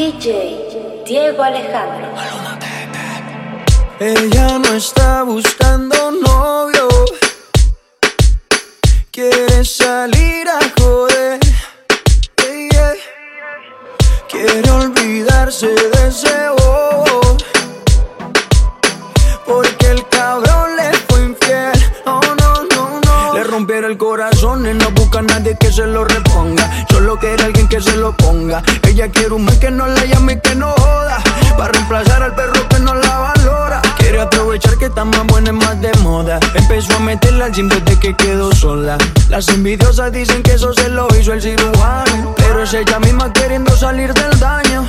DJ Diego Alejandro. Ella no está buscando novio. Quiere salir a joder. Quiere olvidarse de ese no busca a nadie que se lo reponga. Solo quiere alguien que se lo ponga. Ella quiere un man que no la llame y que no joda. Para reemplazar al perro que no la valora. Quiere aprovechar que está más buena y más de moda. Empezó a meterla al gym desde que quedó sola. Las envidiosas dicen que eso se lo hizo el cirujano. Pero es ella misma queriendo salir del daño.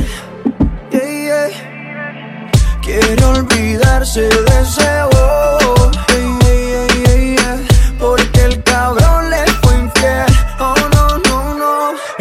Quiere olvidarse de ese.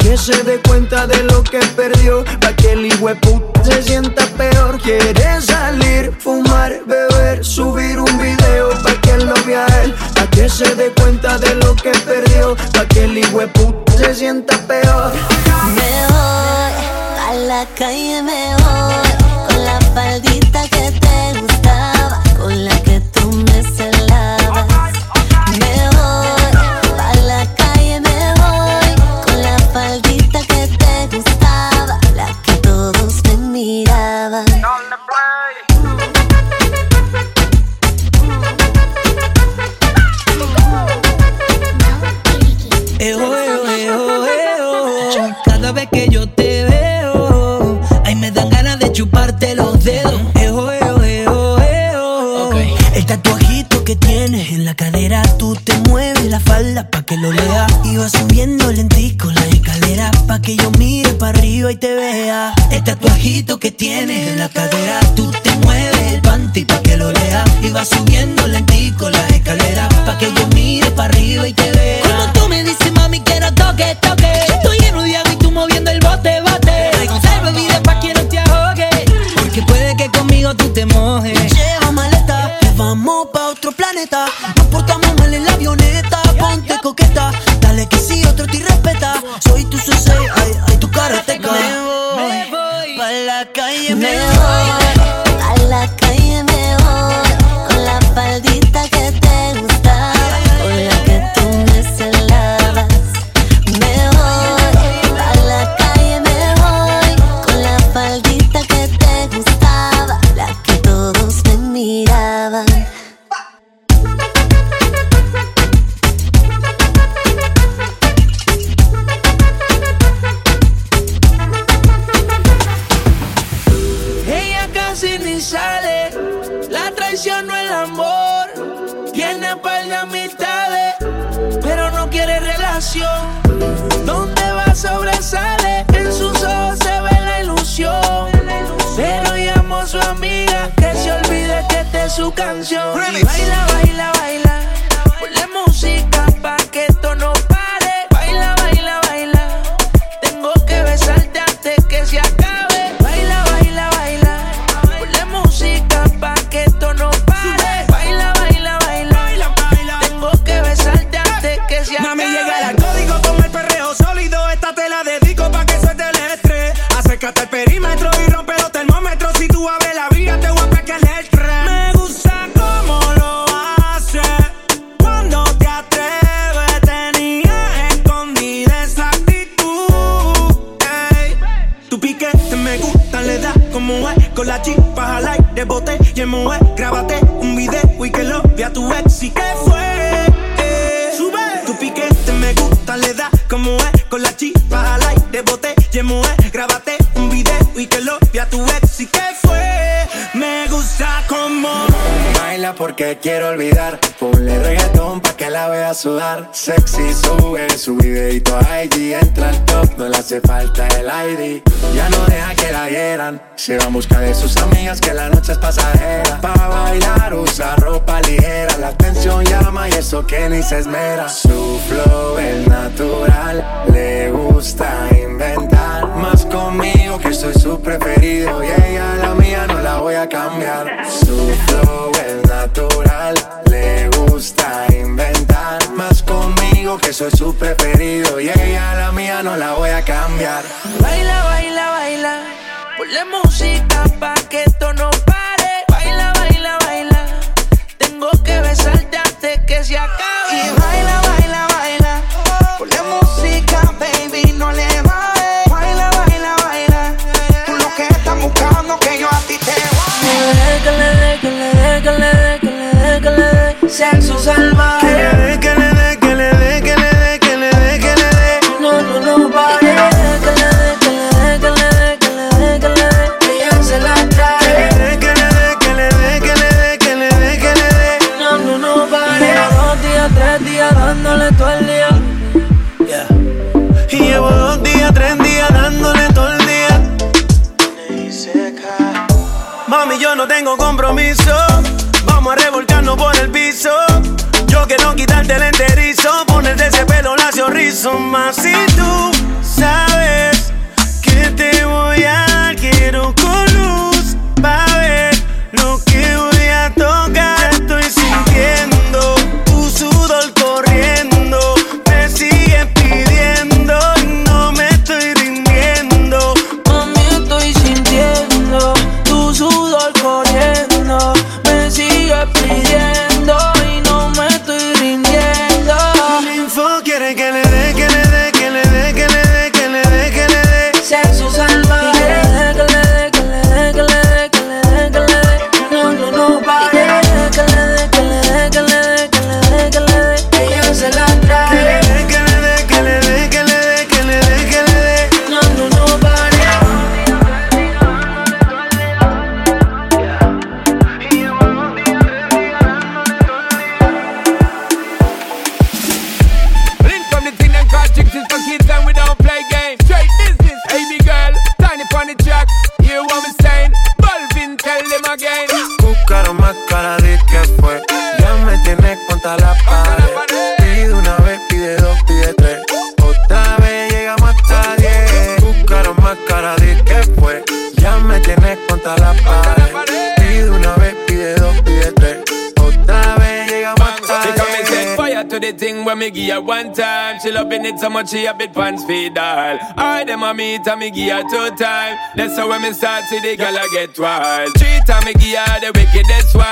que se dé cuenta de lo que perdió, pa' que el puto se sienta peor. Quiere salir, fumar, beber, subir un video pa' que lo vea él, pa' que se dé cuenta de lo que perdió, pa' que el puto se sienta peor. Me voy a la calle, me voy que ni se esmera. Su flow es nada much she a bit pants feed all. I them a meet and me give her two time. That's how when me start see the girl a get wild. Treat and me give her the wickedest one.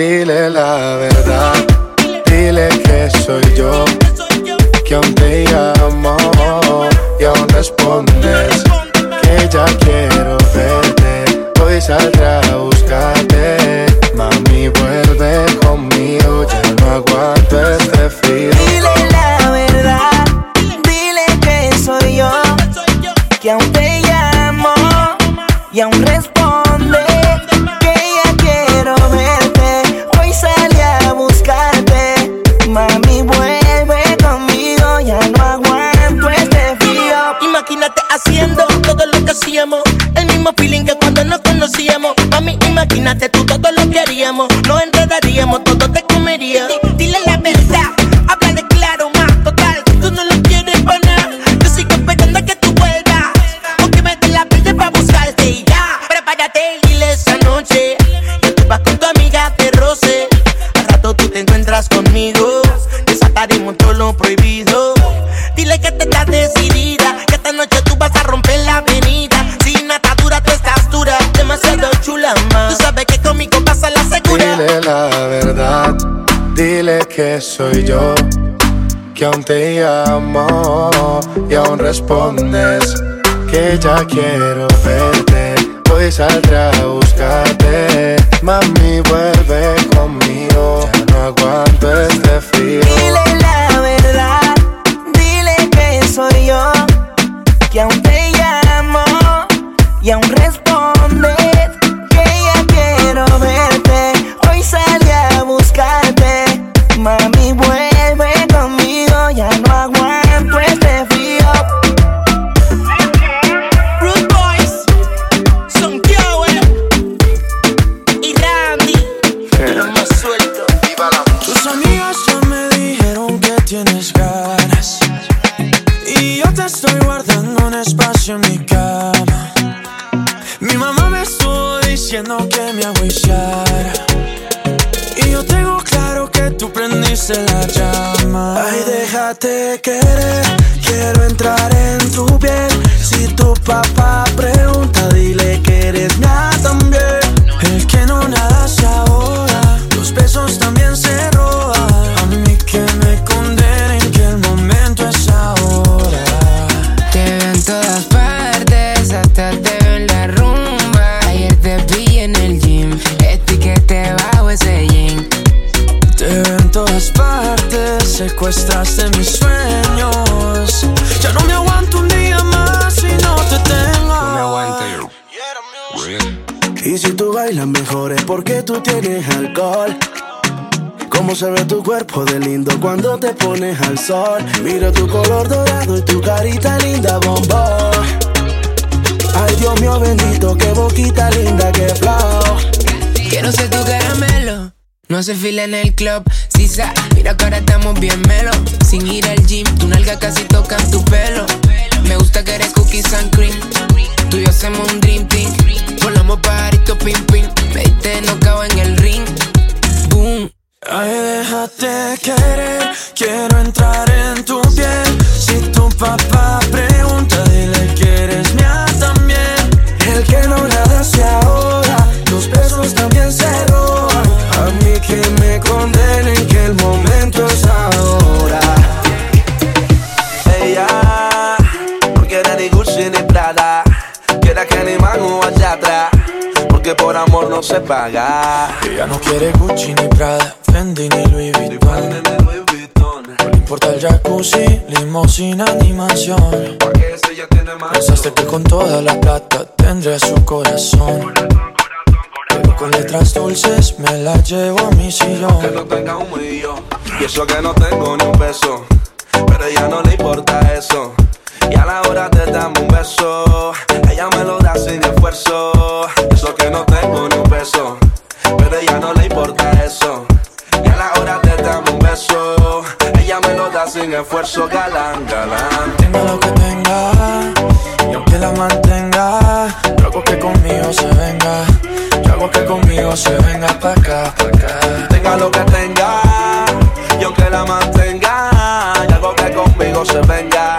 dile la verdad. respondes que ya quiero verte. Voy a diciendo que me agüillara. Y yo tengo claro que tú prendiste la llama. Ay, déjate querer, quiero entrar en tu piel. Si tu papá pregunta, dile que eres mi por qué tú tienes alcohol. Cómo se ve tu cuerpo de lindo cuando te pones al sol. Mira tu color dorado y tu carita linda, bombón. Ay, Dios mío bendito, qué boquita linda, qué flow. Quiero ser tu caramelo. No se fila en el club, sisa, mira que ahora estamos bien melo. Sin ir al gym, tu nalga casi tocan tu pelo. Me gusta que eres cookies and cream, tú y yo hacemos un dream team. Volamos pajarito, pim, pim. Me diste nocado en el ring. Boom. Ay, déjate querer, quiero entrar en tu piel. Si tu papá pregunta, dile que eres mía también. El que no nada se sé pagar. Ella no quiere Gucci ni Prada, Fendi ni Louis Vuitton. No le importa el jacuzzi, limosina ni mansión. Pensaste que con toda la plata tendré su corazón. Pero con letras dulces me la llevo a mi sillón. Que no tenga un millón. Y eso que no tengo ni un peso. Pero a ella no le importa eso. Y a la hora te damos un beso. Ella me lo da sin esfuerzo. Eso que no tengo ni un peso. Pero a ella no le importa eso. Y a la hora te damos un beso. Ella me lo da sin esfuerzo. Galán, galán. Tenga lo que tenga, y aunque la mantenga, yo hago que conmigo se venga. Yo hago que conmigo se venga pa' acá, pa' acá. Tenga lo que tenga. Y aunque la mantenga. Y algo que conmigo se venga.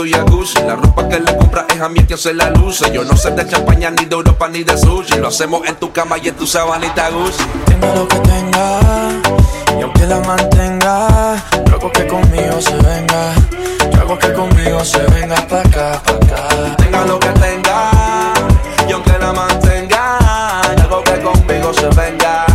jacuzzi. La ropa que le compras es a mí quien se la luce. Yo no sé de champaña, ni de Europa, ni de sushi. Lo hacemos en tu cama y en tu sabanita Gucci. Tenga lo que tenga, y aunque la mantenga, yo hago que conmigo se venga. Yo hago que conmigo se venga pa' acá, pa' acá. Tenga lo que tenga Y aunque la mantenga Y algo que conmigo se venga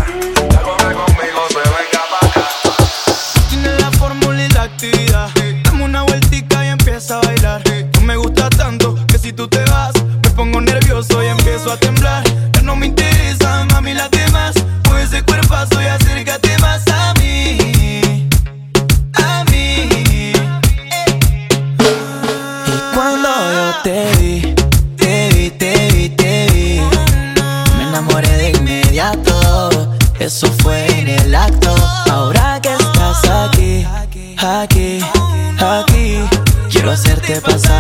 quiero hacerte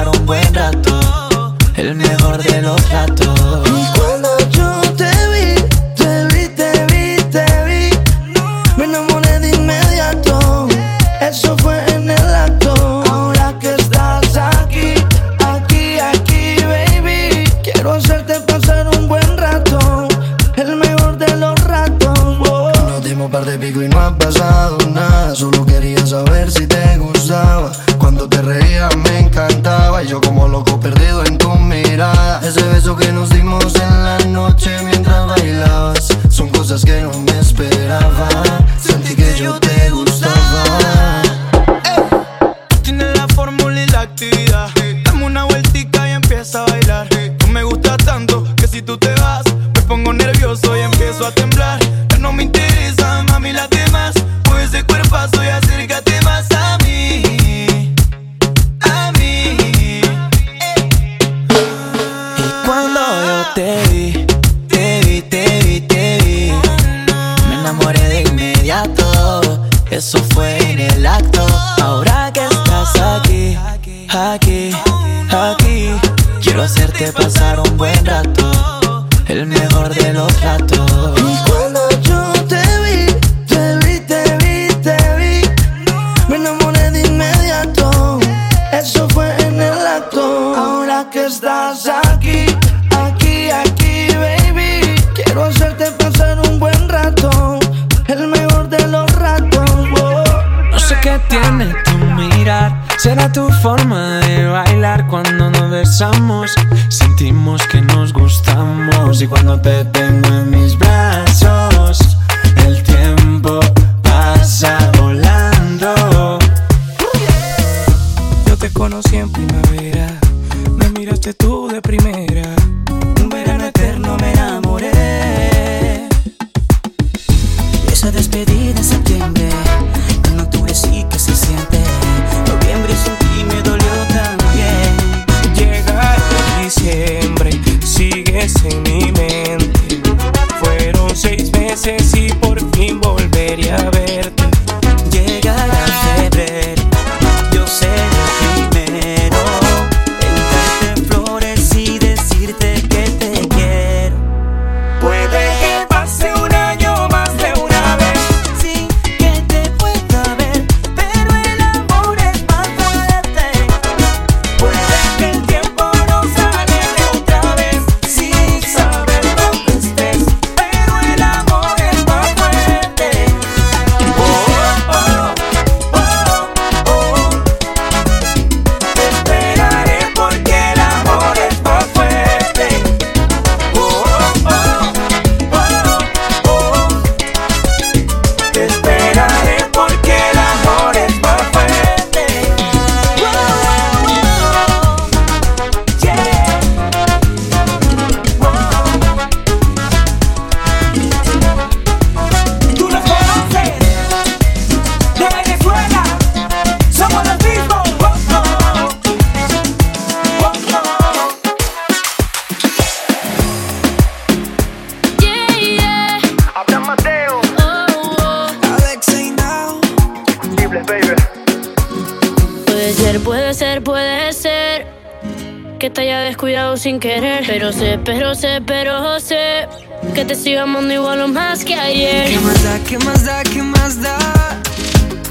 sin querer. Pero sé, pero sé, pero sé que te siga amando igual o más que ayer. ¿Qué más da, qué más da, qué más da?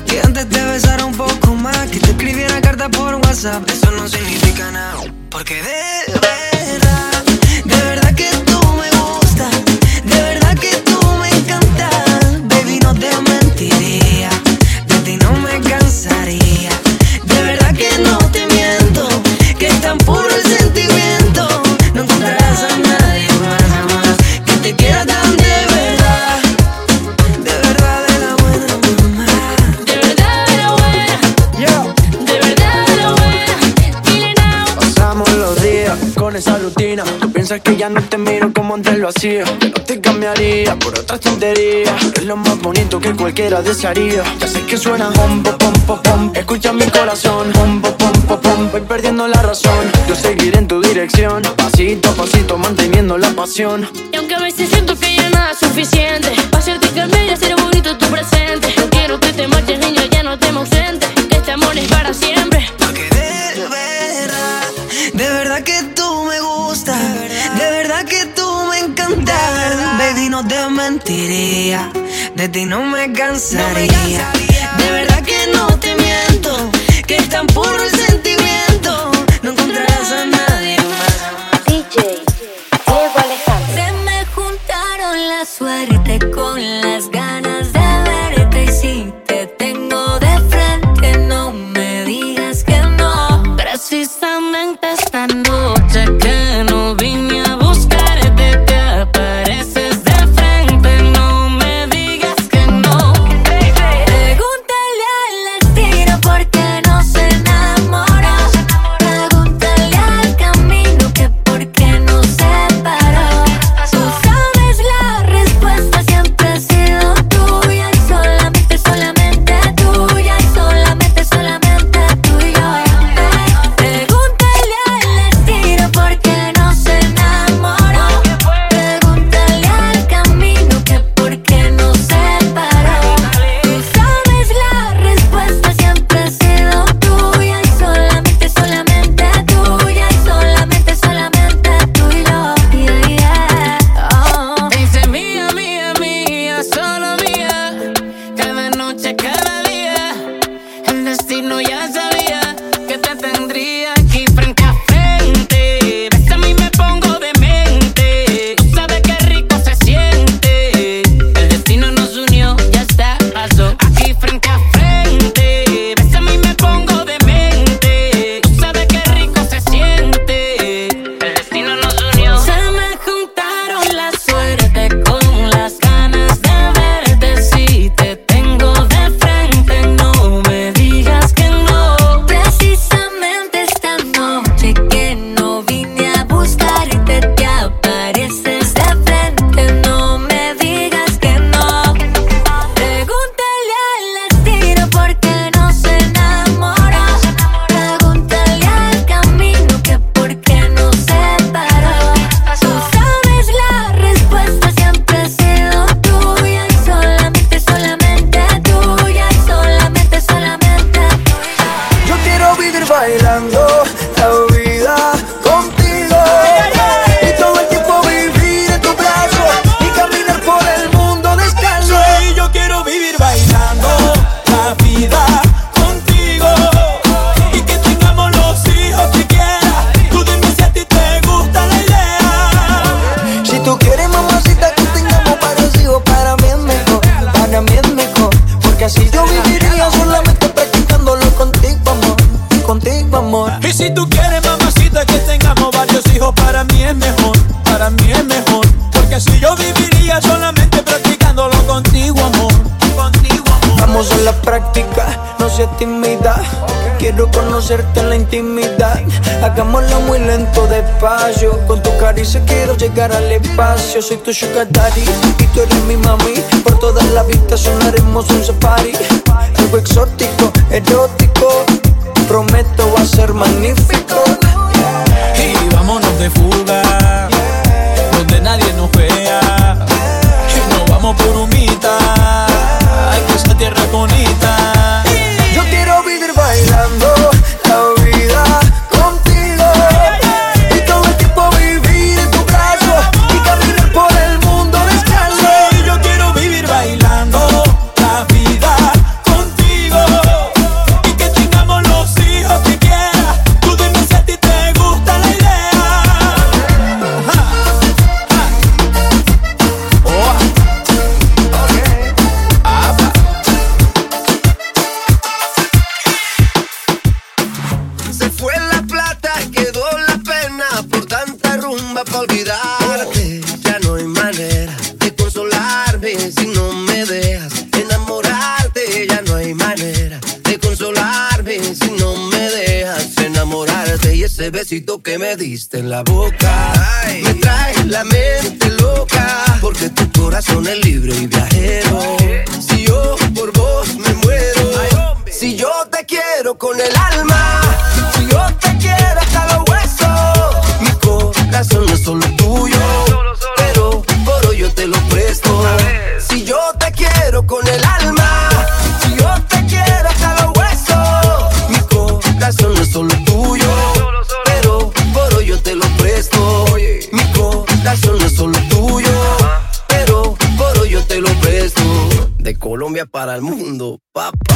Que antes te besara un poco más, que te escribiera carta por WhatsApp. Eso no significa nada, porque de piensas que ya no te miro como antes lo hacía. Que no te cambiaría por otras tonterías. Es lo más bonito que cualquiera desearía. Ya sé que suena pom, pom, pom, pom. Escucha mi corazón, pom, pom, pom, pom. Voy perdiendo la razón. Yo seguiré en tu dirección. Pasito a pasito, manteniendo la pasión. Y aunque a veces siento que ya nada es suficiente Pa' hacerte cambiar y hacer bonito tu presente No quiero que te marches, niño, ya no te ausente Que este amor es para siempre De verdad, de verdad que tú me gustas, no te mentiría, de ti no me cansaría. De verdad que no te miento, que es tan puro el sentimiento. Conocerte en la intimidad. Hagámoslo muy lento, despacio. Con tu caricia quiero llegar al espacio. Soy tu sugar y tú eres mi mami. Por toda la vista sonaremos un safari. Algo exótico, erótico. Prometo va a ser magnífico. Y vámonos de fuga, donde nadie nos vea. Y nos vamos por humita, ay que esa tierra bonita. diste en la boca. Para el mundo. Papá.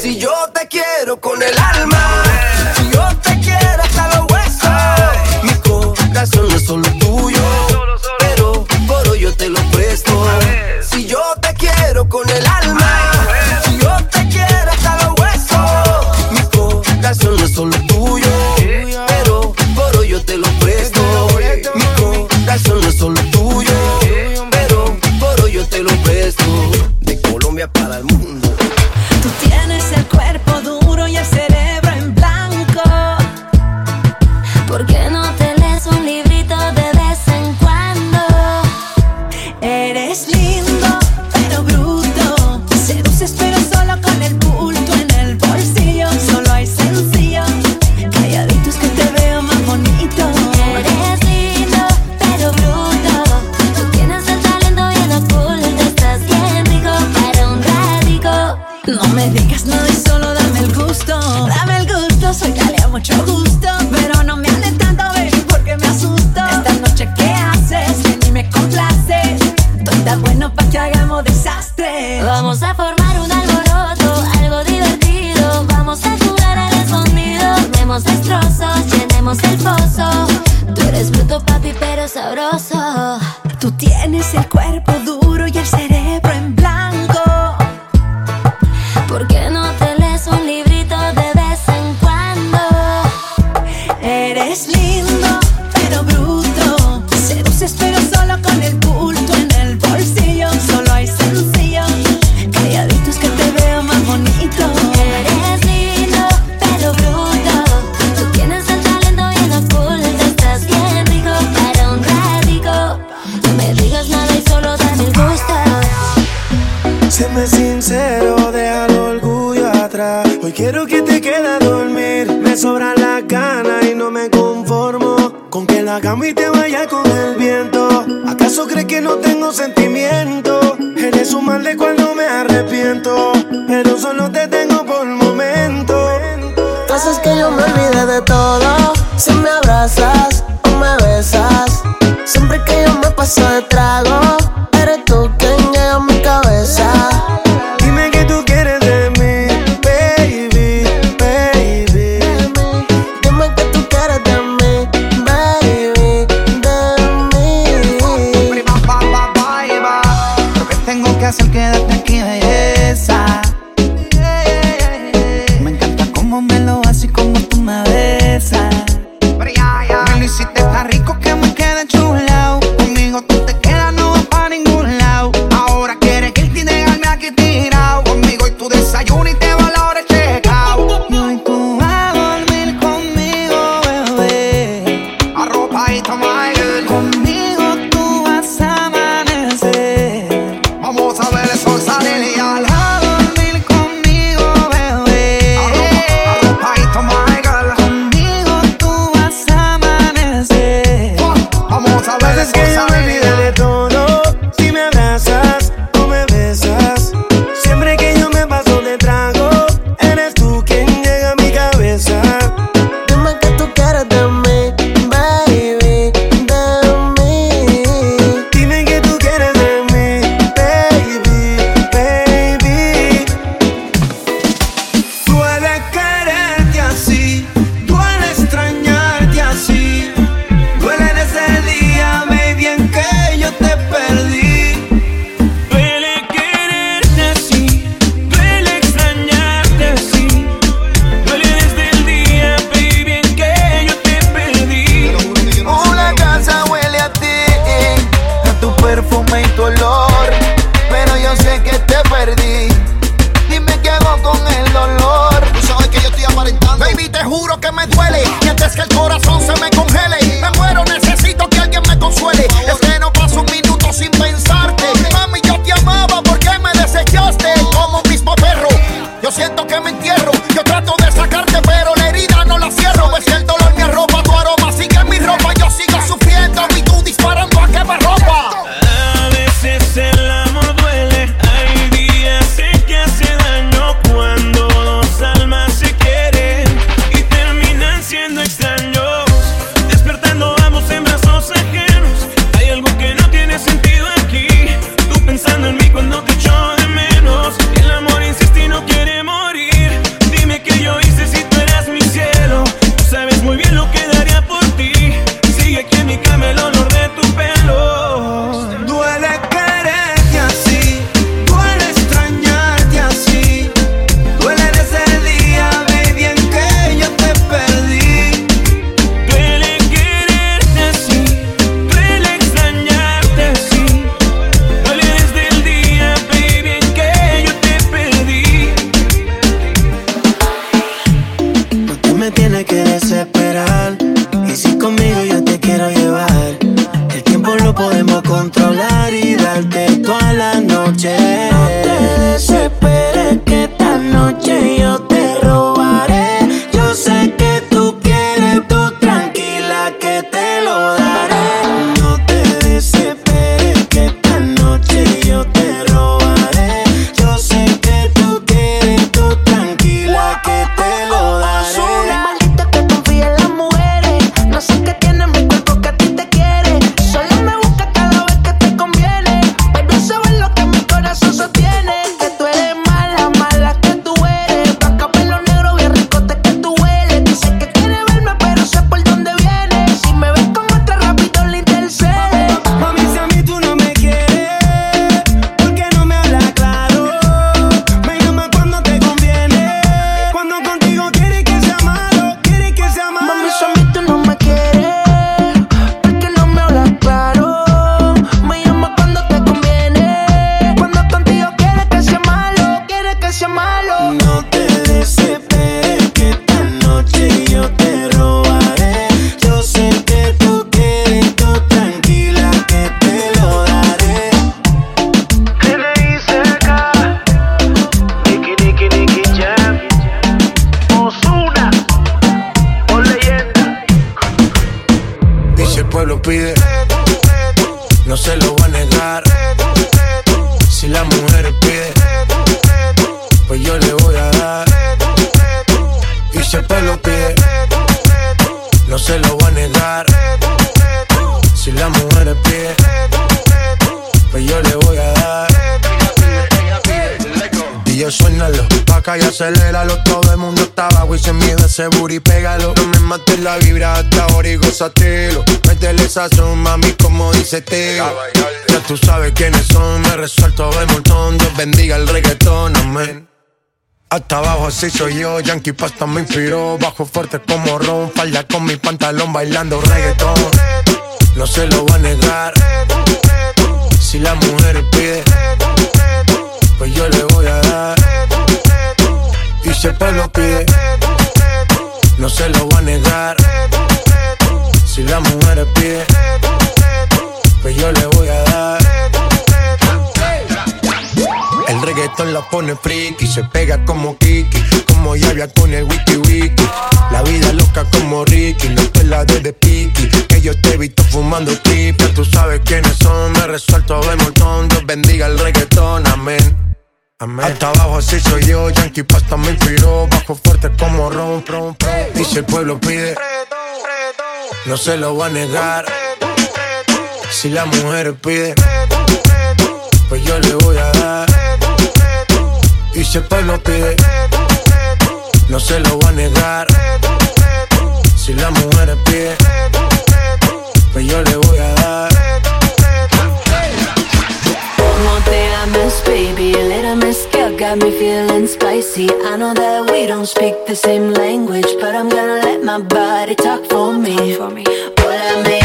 si yo te quiero con el alma. Let's. Súmale cuando perdí. Ya tú sabes quiénes son, me resuelto de montón. Dios bendiga el reggaetón, amén. Hasta abajo así soy yo, Yankee Pasta me inspiró. Bajo fuerte como ron, falda con mi pantalón bailando reggaetón. No se lo va a negar. Si la mujer pide, pues yo le voy a dar. Y si el pueblo pide, no se lo va a negar. Si la mujer pide pues yo le voy a dar. El reggaetón la pone friki, se pega como Kiki, como Yavia con el wiki wiki. La vida loca como Ricky, no te la de de piqui, que yo te he visto fumando pipa. Tú sabes quiénes son, me resuelto de montón. Dios bendiga el reggaetón, amén. Amén. Hasta abajo así soy yo, Yankee Pasta me inspiró, bajo fuerte como ron, ron, ron. Y si el pueblo pide, no se lo va a negar. Si las mujeres piden, pues yo le voy a dar. Y si el pueblo pide, no se lo voy a negar. Si las mujeres piden, pues yo le voy a dar. One thing I baby, a little miss girl got me feeling spicy. I know that we don't speak the same language, but I'm gonna let my body talk for me. Talk for me. Pólame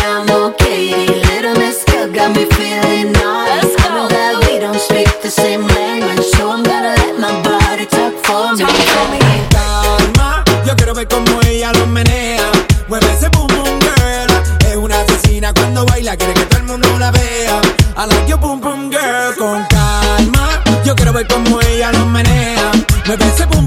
got me feeling nice. I know that we don't speak the same language, so I'm gonna let my body talk for me. Calma, yo quiero ver cómo ella lo menea. Mueve ese boom boom girl. Es una asesina cuando baila, quiere que todo el mundo la vea. I like your boom boom girl con calma. Yo quiero ver cómo ella lo menea. Mueve ese boom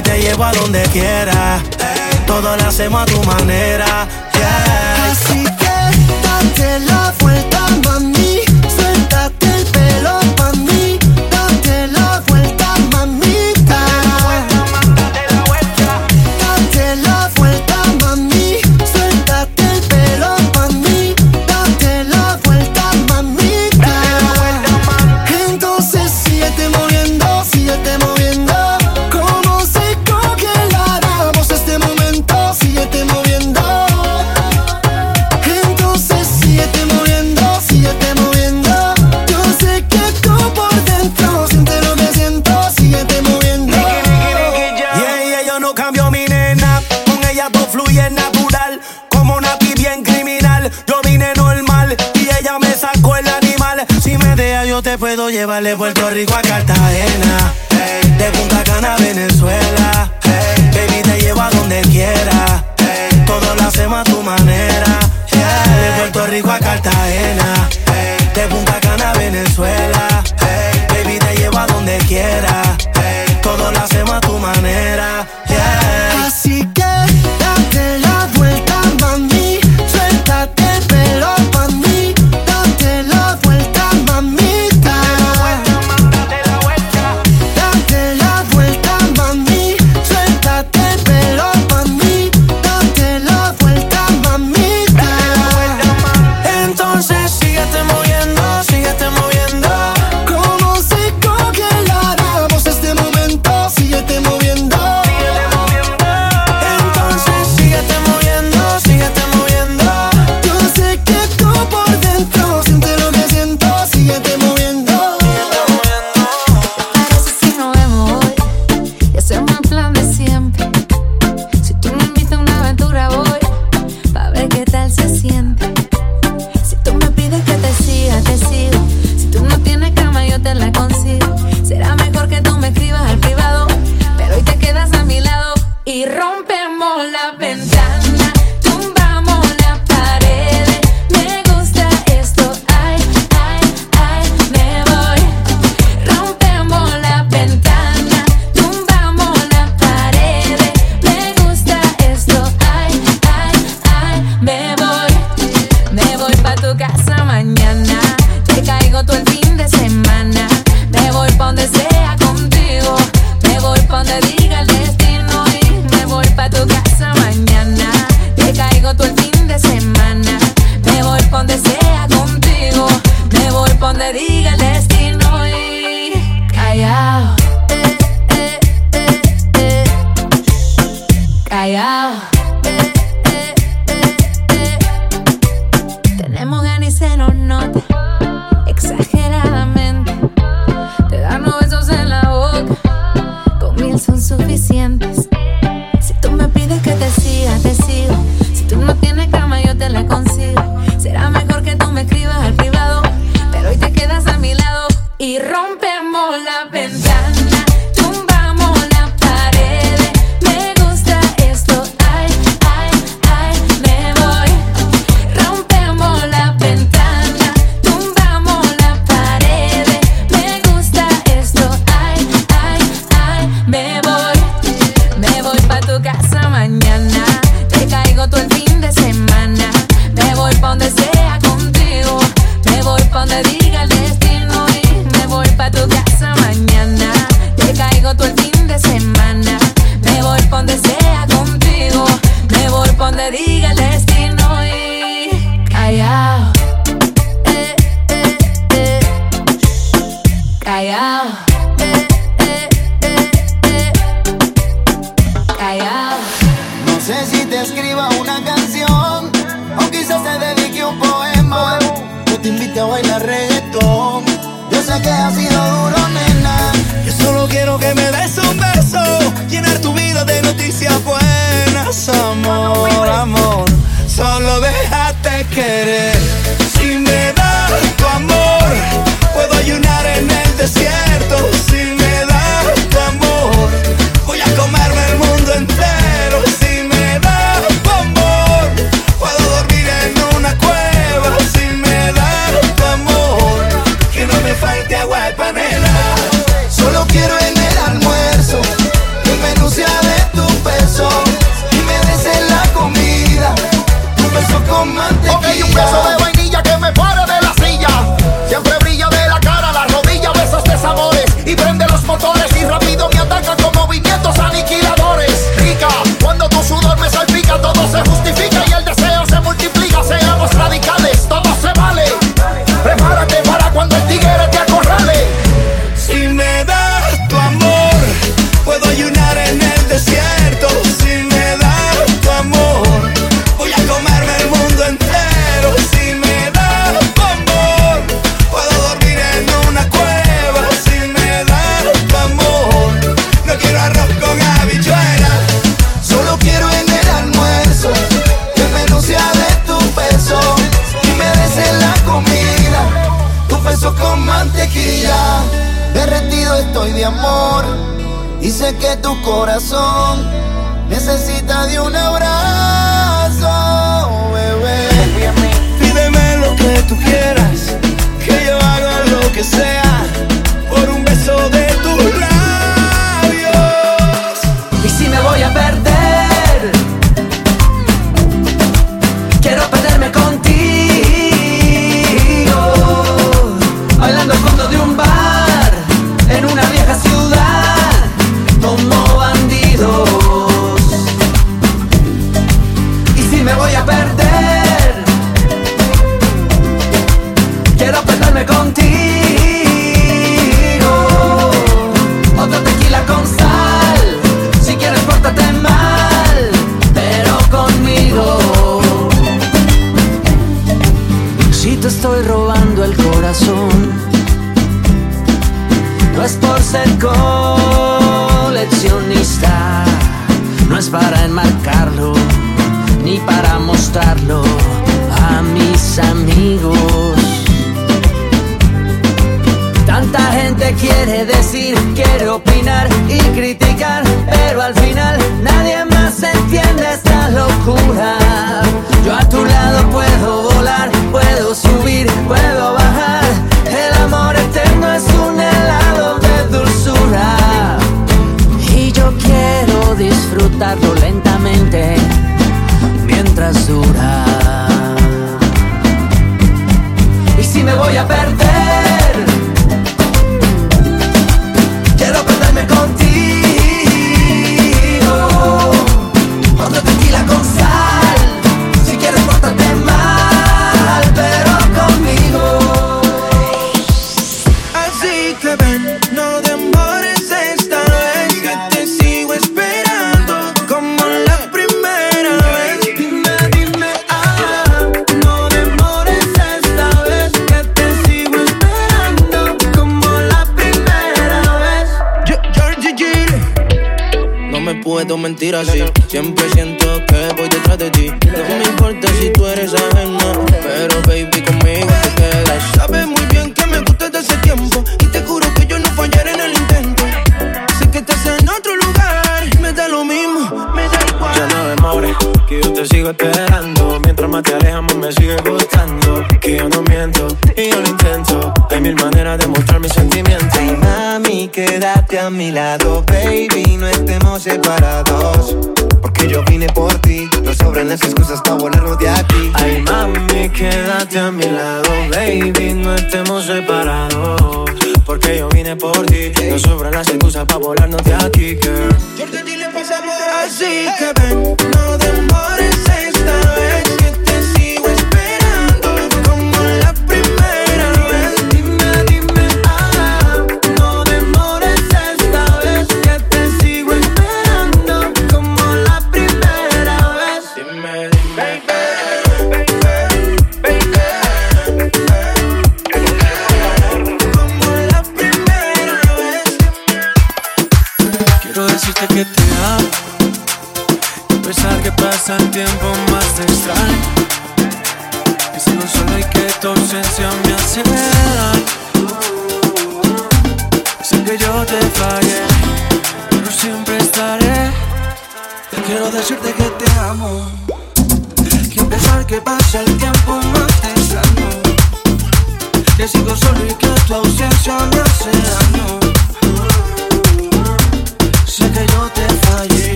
y te llevo a donde quiera. Todo lo hacemos a tu manera. así. de aquí, girl. Yo te le pasamos así hey. que ven, no demores.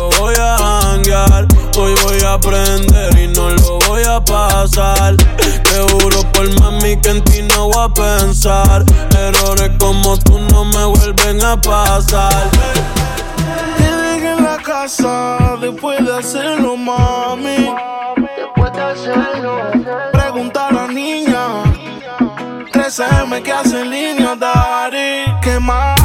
lo voy a hanguear. Hoy voy a aprender y no lo voy a pasar. Te juro por mami que en ti no voy a pensar. Errores como tú no me vuelven a pasar. Te en la casa después de hacerlo, mami. Después de hacerlo. Pregunta a la niña. 13M que hace en línea, Dari. ¿Qué más?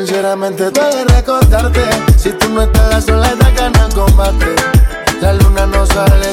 Sinceramente de recordarte. Si tú no estás sola, da ganas combate. La luna no sale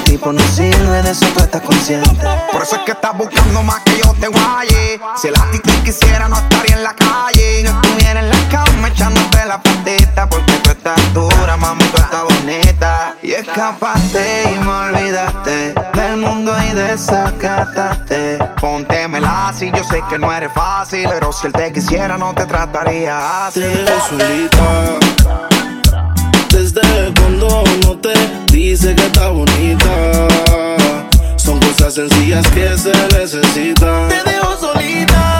tipo no sirve, de eso tú estás consciente. Por eso es que estás buscando más que yo te guaye. Si el a ti te quisiera, no estaría en la calle. Y no estuviera en la cama echándote la patita. Porque tú estás dura, mami, tú estás bonita. Y escapaste y me olvidaste del mundo y desacataste. Póntemela si yo sé que no eres fácil. Pero si él te quisiera, no te trataría así. Te solita desde cuando no te dice que está bonita. Son cosas sencillas que se necesitan. Te dejo solita.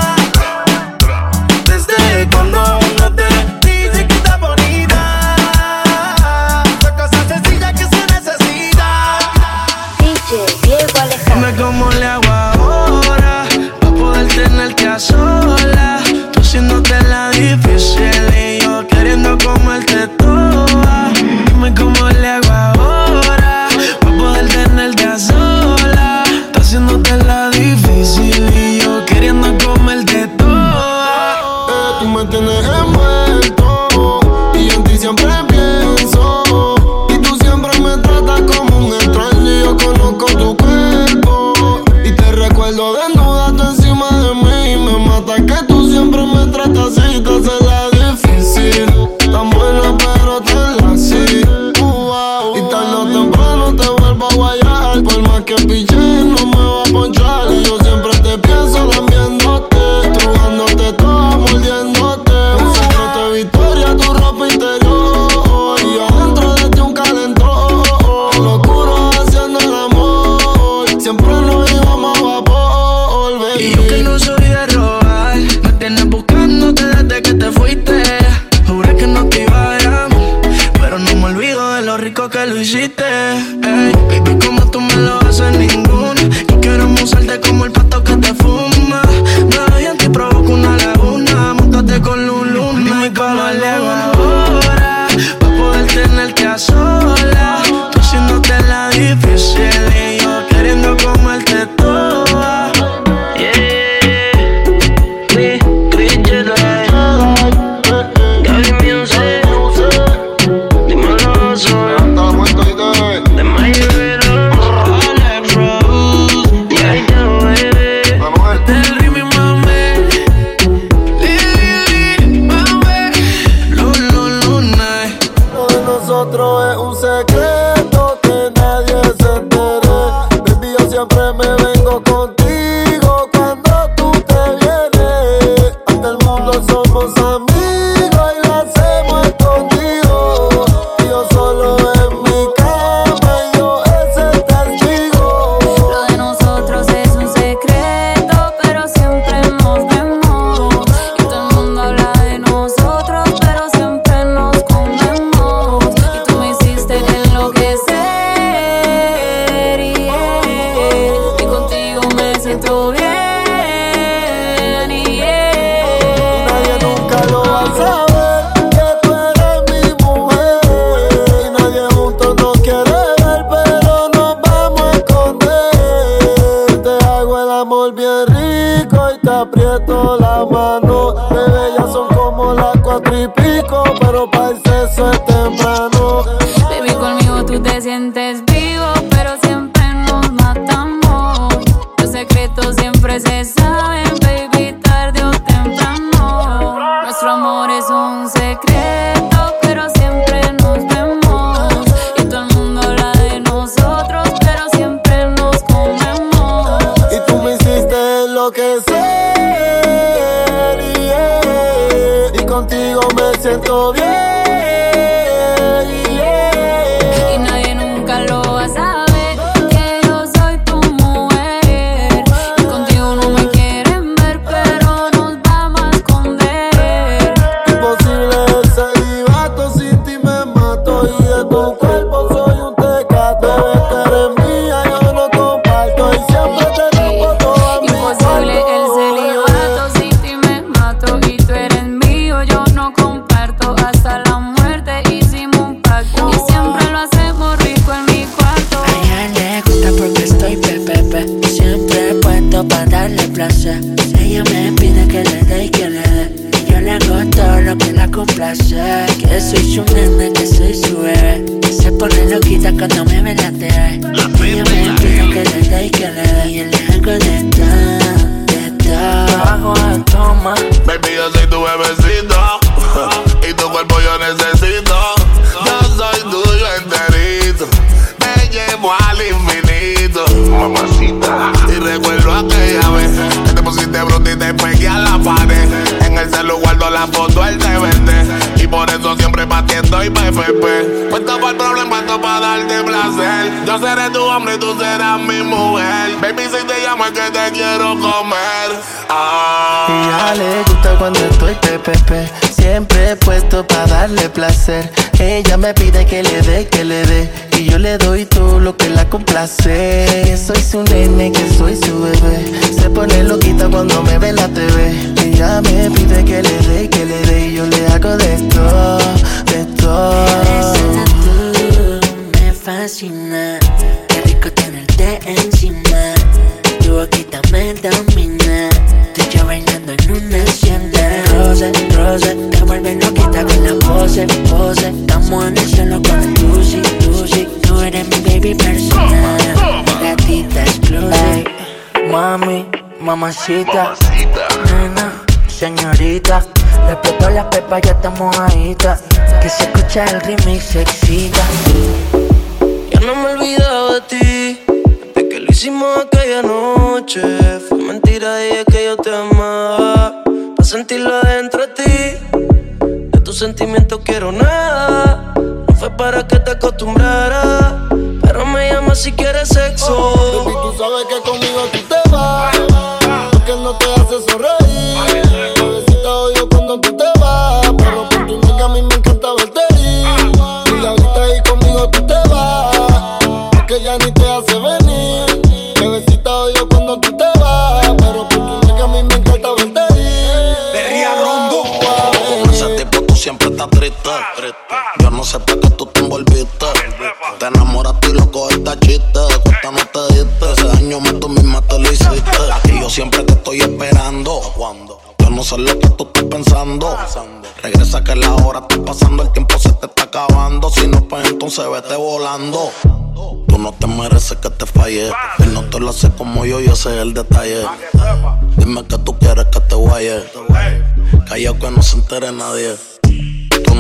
puesto para el problema, esto para darte placer. Yo seré tu hombre y tú serás mi mujer. Baby, si te que te quiero comer. Y ya le gusta cuando estoy pepepe. Siempre he puesto para darle placer. Ella me pide que le dé, que le dé. Y yo le doy todo lo que la complace. Que soy su nene, que soy su bebé. Se pone loquita cuando me ve la TV. Ella me pide que le dé, que le dé. Y yo le hago de esto, de esto. Me fascina. Qué rico tenerte encima boquita me domina. Tú y yo bailando en una hacienda. Rosa, rosa, te vuelven loquita con la pose, pose. Estamos en el suelo con Lucy, Lucy. Tú eres mi baby personal. Gatita exclusive. Mami, mamacita. mamacita. Nena, señorita. Respeto la pepa, ya estamos ahí. Que se escucha el remix, se excita. Ya no me he olvidado de ti hicimos aquella noche fue mentira y es que yo te amaba. Para sentirlo adentro de ti, de tus sentimientos quiero nada. No fue para que te acostumbrara, pero me llamas si quieres sexo. Oh, tú sabes que conmigo tú te vas. Sepa que tú te envolviste. Te enamoraste y loco esta chiste. De cuenta no te diste. Ese daño más tú misma te lo hiciste. Y yo siempre te estoy esperando. Yo no sé lo que tú estás pensando. Regresa que la hora está pasando, el tiempo se te está acabando. Si no, pues entonces vete volando. Tú no te mereces que te falle. Y no te lo hace como yo, yo sé el detalle. Dime que tú quieres que te guaye. Callao que no se entere nadie.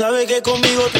sabes que conmigo te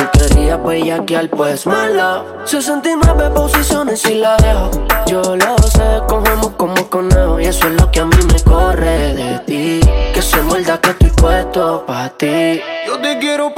Tú querías bellaquear, pues mala. 69 posiciones y la dejo. Yo lo sé, cogemos como conejo. Y eso es lo que a mí me corre de ti. Que se muerda que estoy puesto pa' ti. Yo te quiero